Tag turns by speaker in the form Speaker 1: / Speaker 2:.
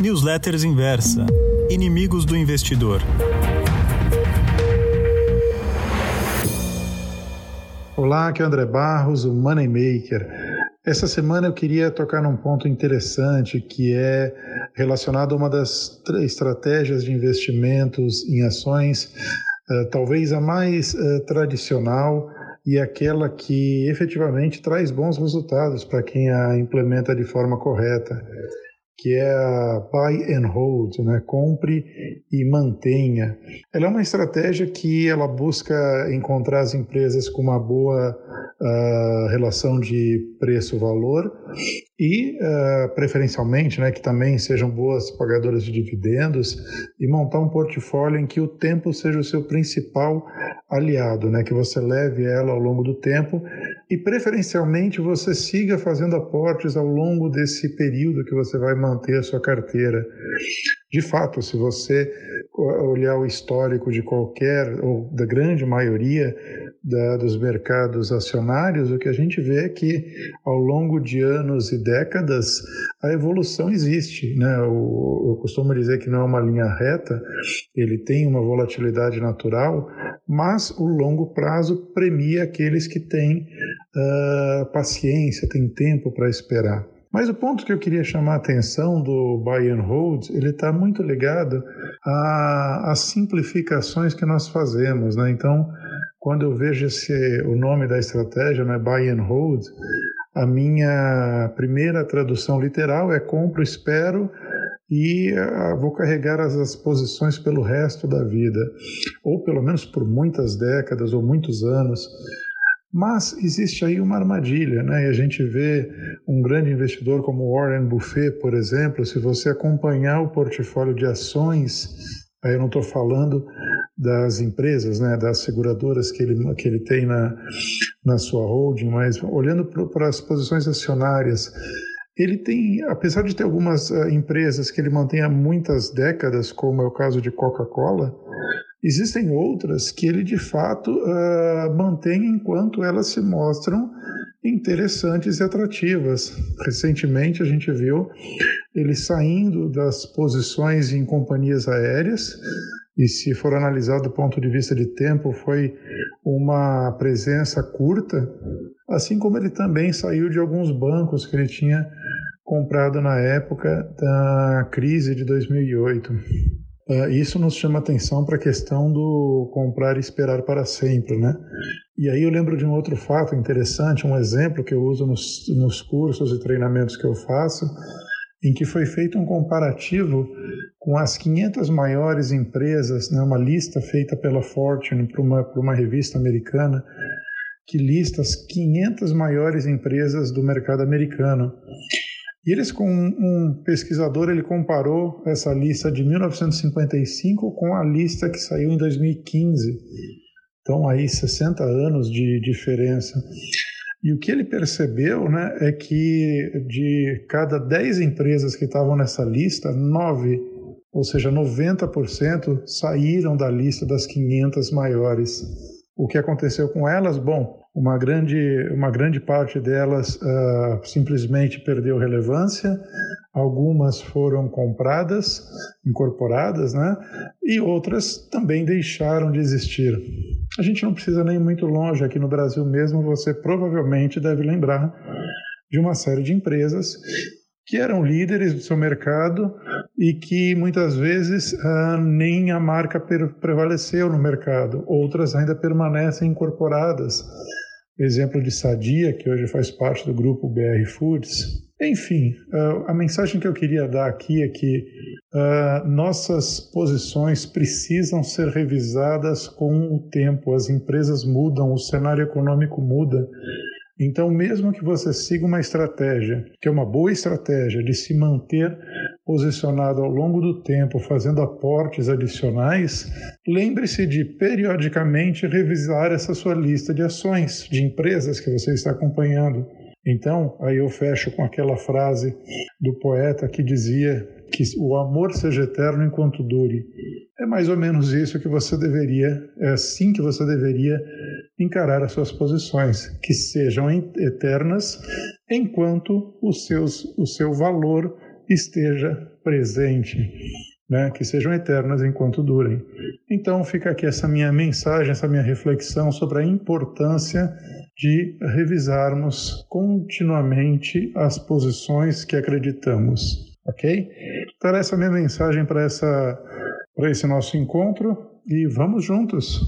Speaker 1: Newsletters Inversa Inimigos do Investidor.
Speaker 2: Olá, aqui é o André Barros, o Moneymaker. Essa semana eu queria tocar num ponto interessante que é relacionado a uma das estratégias de investimentos em ações, uh, talvez a mais uh, tradicional e aquela que efetivamente traz bons resultados para quem a implementa de forma correta que é a buy and hold, né? compre e mantenha. Ela é uma estratégia que ela busca encontrar as empresas com uma boa uh, relação de preço-valor e, uh, preferencialmente, né, que também sejam boas pagadoras de dividendos e montar um portfólio em que o tempo seja o seu principal aliado, né, que você leve ela ao longo do tempo e preferencialmente você siga fazendo aportes ao longo desse período que você vai manter a sua carteira. De fato, se você olhar o histórico de qualquer ou da grande maioria da, dos mercados acionários, o que a gente vê é que ao longo de anos e décadas a evolução existe. Né? Eu, eu costumo dizer que não é uma linha reta, ele tem uma volatilidade natural, mas o longo prazo premia aqueles que têm uh, paciência, têm tempo para esperar. Mas o ponto que eu queria chamar a atenção do buy and hold, ele está muito ligado às simplificações que nós fazemos, né? Então, quando eu vejo esse, o nome da estratégia, né, buy and hold, a minha primeira tradução literal é compro, espero e uh, vou carregar as, as, posições pelo resto da vida, ou pelo menos por muitas décadas ou muitos anos. Mas existe aí uma armadilha, né? E a gente vê um grande investidor como Warren Buffett, por exemplo, se você acompanhar o portfólio de ações, aí eu não estou falando das empresas, né, das seguradoras que ele, que ele tem na, na sua holding, mas olhando para as posições acionárias, ele tem, apesar de ter algumas uh, empresas que ele mantém há muitas décadas, como é o caso de Coca-Cola, Existem outras que ele de fato uh, mantém enquanto elas se mostram interessantes e atrativas. Recentemente a gente viu ele saindo das posições em companhias aéreas e se for analisado do ponto de vista de tempo foi uma presença curta, assim como ele também saiu de alguns bancos que ele tinha comprado na época da crise de 2008. Uh, isso nos chama atenção para a questão do comprar e esperar para sempre, né? E aí eu lembro de um outro fato interessante, um exemplo que eu uso nos, nos cursos e treinamentos que eu faço, em que foi feito um comparativo com as 500 maiores empresas, né, uma lista feita pela Fortune para uma, uma revista americana, que lista as 500 maiores empresas do mercado americano. E eles, com um pesquisador, ele comparou essa lista de 1955 com a lista que saiu em 2015. Então, aí 60 anos de diferença. E o que ele percebeu né, é que de cada 10 empresas que estavam nessa lista, 9, ou seja, 90%, saíram da lista das 500 maiores. O que aconteceu com elas? Bom, uma grande, uma grande parte delas uh, simplesmente perdeu relevância, algumas foram compradas, incorporadas, né? e outras também deixaram de existir. A gente não precisa nem muito longe, aqui no Brasil mesmo, você provavelmente deve lembrar de uma série de empresas que eram líderes do seu mercado e que muitas vezes ah, nem a marca prevaleceu no mercado, outras ainda permanecem incorporadas. Exemplo de Sadia, que hoje faz parte do grupo BR Foods. Enfim, ah, a mensagem que eu queria dar aqui é que uh, nossas posições precisam ser revisadas com o tempo. As empresas mudam, o cenário econômico muda então, mesmo que você siga uma estratégia, que é uma boa estratégia de se manter posicionado ao longo do tempo, fazendo aportes adicionais, lembre-se de periodicamente revisar essa sua lista de ações, de empresas que você está acompanhando. Então, aí eu fecho com aquela frase do poeta que dizia que o amor seja eterno enquanto dure. É mais ou menos isso que você deveria, é assim que você deveria encarar as suas posições, que sejam eternas enquanto os seus, o seu valor esteja presente, né? que sejam eternas enquanto durem. Então fica aqui essa minha mensagem, essa minha reflexão sobre a importância de revisarmos continuamente as posições que acreditamos, ok? Então essa é a minha mensagem para essa para esse nosso encontro e vamos juntos.